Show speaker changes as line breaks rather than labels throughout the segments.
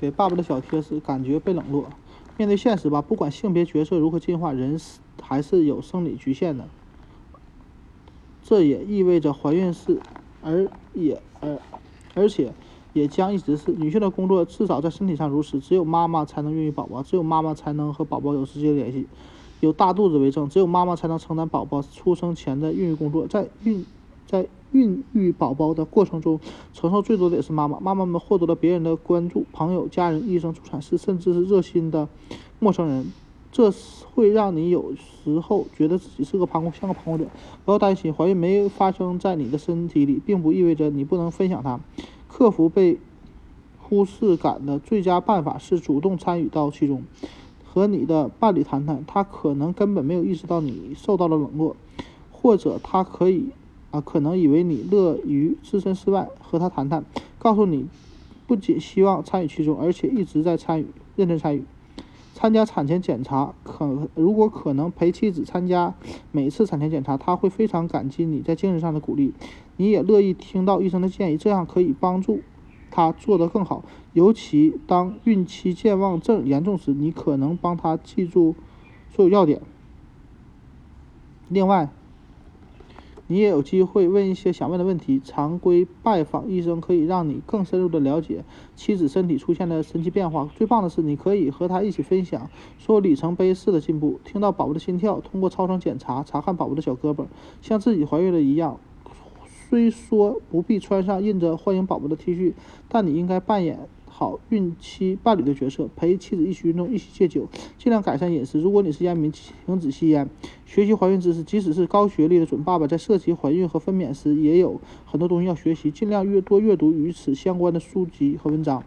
给爸爸的小贴士，感觉被冷落。面对现实吧，不管性别角色如何进化，人还是有生理局限的。这也意味着怀孕是，而也而而且也将一直是女性的工作，至少在身体上如此。只有妈妈才能孕育宝宝，只有妈妈才能和宝宝有直接联系。有大肚子为证，只有妈妈才能承担宝宝出生前的孕育工作。在孕在孕育宝宝的过程中，承受最多的也是妈妈。妈妈们获得了别人的关注，朋友、家人、医生、助产士，甚至是热心的陌生人。这会让你有时候觉得自己是个旁观，像个旁观者。不要担心，怀孕没发生在你的身体里，并不意味着你不能分享它。克服被忽视感的最佳办法是主动参与到其中，和你的伴侣谈谈。他可能根本没有意识到你受到了冷落，或者他可以。啊，可能以为你乐于置身事外，和他谈谈，告诉你，不仅希望参与其中，而且一直在参与，认真参与。参加产前检查，可如果可能陪妻子参加每次产前检查，他会非常感激你在精神上的鼓励。你也乐意听到医生的建议，这样可以帮助他做得更好。尤其当孕期健忘症严重时，你可能帮他记住所有要点。另外。你也有机会问一些想问的问题。常规拜访医生可以让你更深入的了解妻子身体出现的神奇变化。最棒的是，你可以和他一起分享说里程碑式的进步，听到宝宝的心跳，通过超声检查查看宝宝的小胳膊，像自己怀孕了一样。虽说不必穿上印着欢迎宝宝的 T 恤，但你应该扮演。好孕期伴侣的角色，陪妻子一起运动，一起戒酒，尽量改善饮食。如果你是烟民，停止吸烟。学习怀孕知识，即使是高学历的准爸爸，在涉及怀孕和分娩时，也有很多东西要学习。尽量越多阅读与此相关的书籍和文章，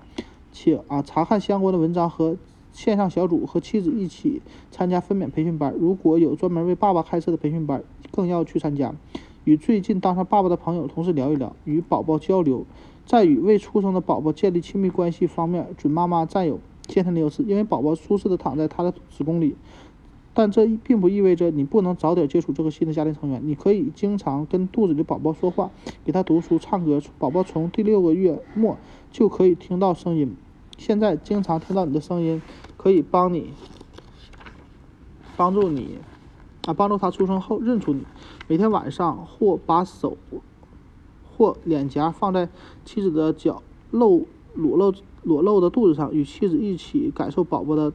且啊查看相关的文章和线上小组，和妻子一起参加分娩培训班。如果有专门为爸爸开设的培训班，更要去参加。与最近当上爸爸的朋友、同事聊一聊，与宝宝交流。在与未出生的宝宝建立亲密关系方面，准妈妈占有先天的优势，因为宝宝舒适的躺在她的子宫里。但这并不意味着你不能早点接触这个新的家庭成员。你可以经常跟肚子里宝宝说话，给他读书、唱歌。宝宝从第六个月末就可以听到声音。现在经常听到你的声音，可以帮你帮助你啊，帮助他出生后认出你。每天晚上或把手。或脸颊放在妻子的脚露裸露裸露的肚子上，与妻子一起感受宝宝的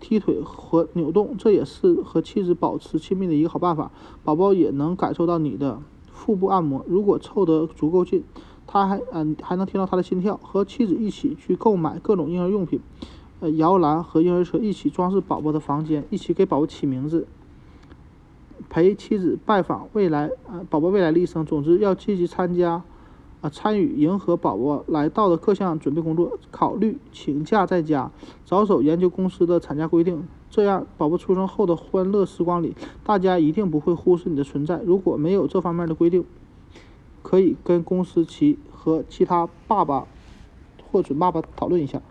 踢腿和扭动，这也是和妻子保持亲密的一个好办法。宝宝也能感受到你的腹部按摩，如果凑得足够近，他还嗯还能听到他的心跳。和妻子一起去购买各种婴儿用品，呃摇篮和婴儿车，一起装饰宝宝的房间，一起给宝宝起名字。陪妻子拜访未来呃宝宝未来的医生，总之要积极参加啊参与迎合宝宝来到的各项准备工作，考虑请假在家，着手研究公司的产假规定，这样宝宝出生后的欢乐时光里，大家一定不会忽视你的存在。如果没有这方面的规定，可以跟公司其和其他爸爸或准爸爸讨论一下。